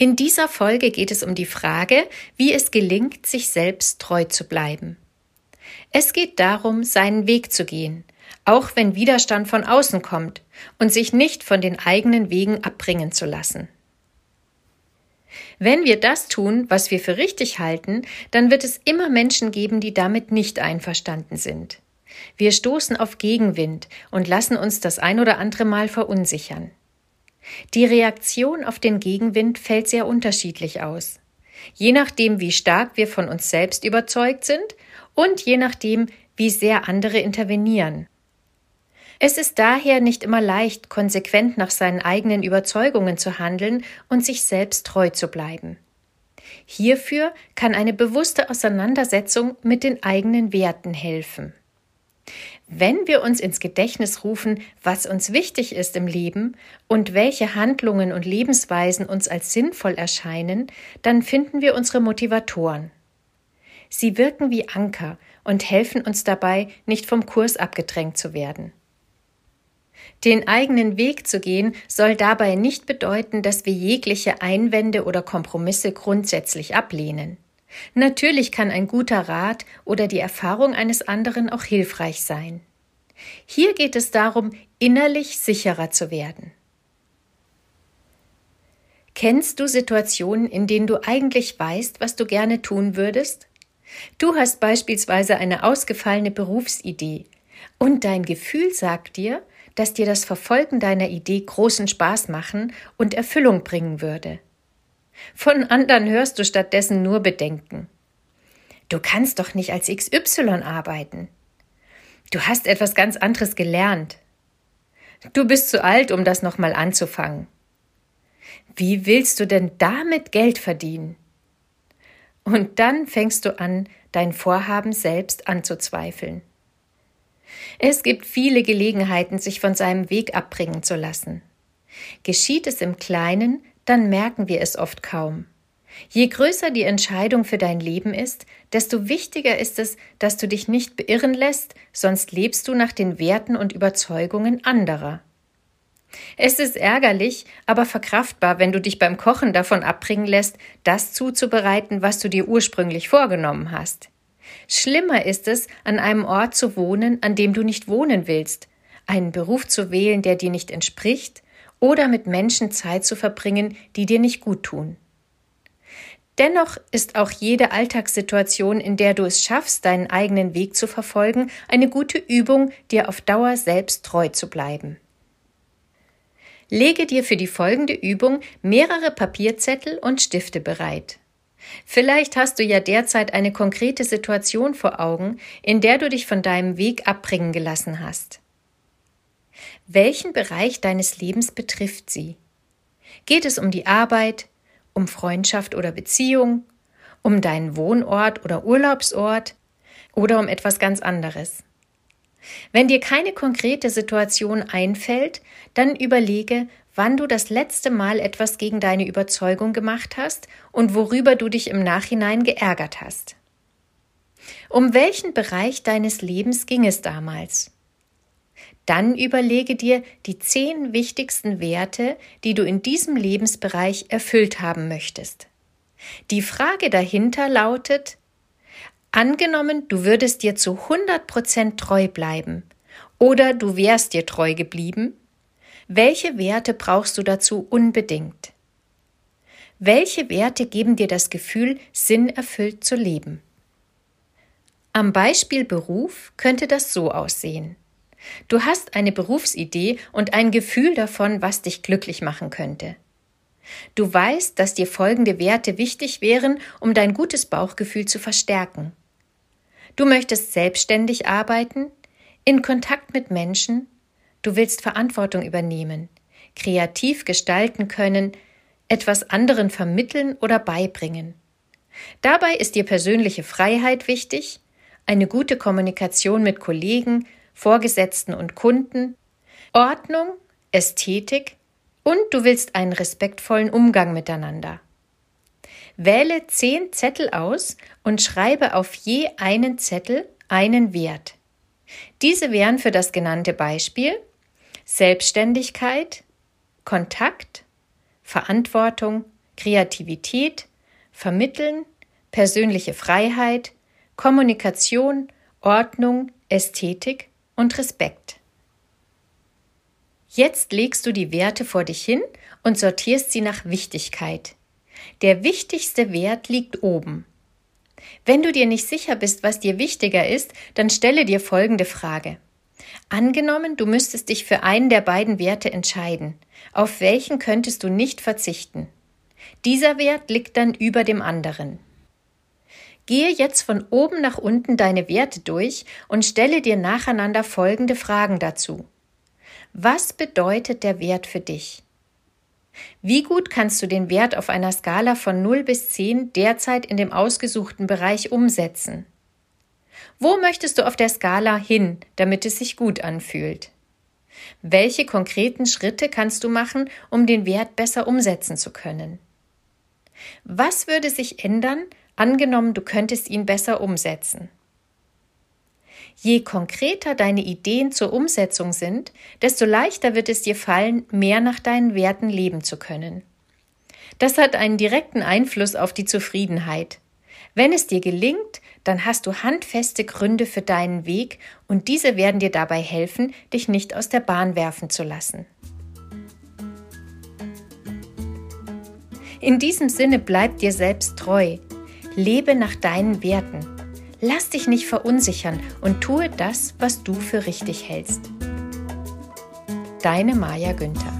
In dieser Folge geht es um die Frage, wie es gelingt, sich selbst treu zu bleiben. Es geht darum, seinen Weg zu gehen, auch wenn Widerstand von außen kommt und sich nicht von den eigenen Wegen abbringen zu lassen. Wenn wir das tun, was wir für richtig halten, dann wird es immer Menschen geben, die damit nicht einverstanden sind. Wir stoßen auf Gegenwind und lassen uns das ein oder andere Mal verunsichern. Die Reaktion auf den Gegenwind fällt sehr unterschiedlich aus. Je nachdem, wie stark wir von uns selbst überzeugt sind und je nachdem, wie sehr andere intervenieren. Es ist daher nicht immer leicht, konsequent nach seinen eigenen Überzeugungen zu handeln und sich selbst treu zu bleiben. Hierfür kann eine bewusste Auseinandersetzung mit den eigenen Werten helfen. Wenn wir uns ins Gedächtnis rufen, was uns wichtig ist im Leben und welche Handlungen und Lebensweisen uns als sinnvoll erscheinen, dann finden wir unsere Motivatoren. Sie wirken wie Anker und helfen uns dabei, nicht vom Kurs abgedrängt zu werden. Den eigenen Weg zu gehen soll dabei nicht bedeuten, dass wir jegliche Einwände oder Kompromisse grundsätzlich ablehnen. Natürlich kann ein guter Rat oder die Erfahrung eines anderen auch hilfreich sein. Hier geht es darum, innerlich sicherer zu werden. Kennst du Situationen, in denen du eigentlich weißt, was du gerne tun würdest? Du hast beispielsweise eine ausgefallene Berufsidee und dein Gefühl sagt dir, dass dir das Verfolgen deiner Idee großen Spaß machen und Erfüllung bringen würde. Von anderen hörst du stattdessen nur Bedenken. Du kannst doch nicht als XY arbeiten. Du hast etwas ganz anderes gelernt. Du bist zu alt, um das nochmal anzufangen. Wie willst du denn damit Geld verdienen? Und dann fängst du an, dein Vorhaben selbst anzuzweifeln. Es gibt viele Gelegenheiten, sich von seinem Weg abbringen zu lassen. Geschieht es im Kleinen, dann merken wir es oft kaum. Je größer die Entscheidung für dein Leben ist, desto wichtiger ist es, dass du dich nicht beirren lässt, sonst lebst du nach den Werten und Überzeugungen anderer. Es ist ärgerlich, aber verkraftbar, wenn du dich beim Kochen davon abbringen lässt, das zuzubereiten, was du dir ursprünglich vorgenommen hast. Schlimmer ist es, an einem Ort zu wohnen, an dem du nicht wohnen willst, einen Beruf zu wählen, der dir nicht entspricht, oder mit Menschen Zeit zu verbringen, die dir nicht gut tun. Dennoch ist auch jede Alltagssituation, in der du es schaffst, deinen eigenen Weg zu verfolgen, eine gute Übung, dir auf Dauer selbst treu zu bleiben. Lege dir für die folgende Übung mehrere Papierzettel und Stifte bereit. Vielleicht hast du ja derzeit eine konkrete Situation vor Augen, in der du dich von deinem Weg abbringen gelassen hast. Welchen Bereich deines Lebens betrifft sie? Geht es um die Arbeit, um Freundschaft oder Beziehung, um deinen Wohnort oder Urlaubsort oder um etwas ganz anderes? Wenn dir keine konkrete Situation einfällt, dann überlege, wann du das letzte Mal etwas gegen deine Überzeugung gemacht hast und worüber du dich im Nachhinein geärgert hast. Um welchen Bereich deines Lebens ging es damals? Dann überlege dir die zehn wichtigsten Werte, die du in diesem Lebensbereich erfüllt haben möchtest. Die Frage dahinter lautet, angenommen, du würdest dir zu 100 Prozent treu bleiben oder du wärst dir treu geblieben, welche Werte brauchst du dazu unbedingt? Welche Werte geben dir das Gefühl, sinnerfüllt zu leben? Am Beispiel Beruf könnte das so aussehen. Du hast eine Berufsidee und ein Gefühl davon, was dich glücklich machen könnte. Du weißt, dass dir folgende Werte wichtig wären, um dein gutes Bauchgefühl zu verstärken. Du möchtest selbstständig arbeiten, in Kontakt mit Menschen, du willst Verantwortung übernehmen, kreativ gestalten können, etwas anderen vermitteln oder beibringen. Dabei ist dir persönliche Freiheit wichtig, eine gute Kommunikation mit Kollegen, Vorgesetzten und Kunden, Ordnung, Ästhetik und du willst einen respektvollen Umgang miteinander. Wähle zehn Zettel aus und schreibe auf je einen Zettel einen Wert. Diese wären für das genannte Beispiel Selbstständigkeit, Kontakt, Verantwortung, Kreativität, Vermitteln, persönliche Freiheit, Kommunikation, Ordnung, Ästhetik und Respekt. Jetzt legst du die Werte vor dich hin und sortierst sie nach Wichtigkeit. Der wichtigste Wert liegt oben. Wenn du dir nicht sicher bist, was dir wichtiger ist, dann stelle dir folgende Frage. Angenommen, du müsstest dich für einen der beiden Werte entscheiden. Auf welchen könntest du nicht verzichten? Dieser Wert liegt dann über dem anderen. Gehe jetzt von oben nach unten deine Werte durch und stelle dir nacheinander folgende Fragen dazu. Was bedeutet der Wert für dich? Wie gut kannst du den Wert auf einer Skala von 0 bis 10 derzeit in dem ausgesuchten Bereich umsetzen? Wo möchtest du auf der Skala hin, damit es sich gut anfühlt? Welche konkreten Schritte kannst du machen, um den Wert besser umsetzen zu können? Was würde sich ändern, angenommen du könntest ihn besser umsetzen? Je konkreter deine Ideen zur Umsetzung sind, desto leichter wird es dir fallen, mehr nach deinen Werten leben zu können. Das hat einen direkten Einfluss auf die Zufriedenheit. Wenn es dir gelingt, dann hast du handfeste Gründe für deinen Weg und diese werden dir dabei helfen, dich nicht aus der Bahn werfen zu lassen. In diesem Sinne bleib dir selbst treu. Lebe nach deinen Werten. Lass dich nicht verunsichern und tue das, was du für richtig hältst. Deine Maja Günther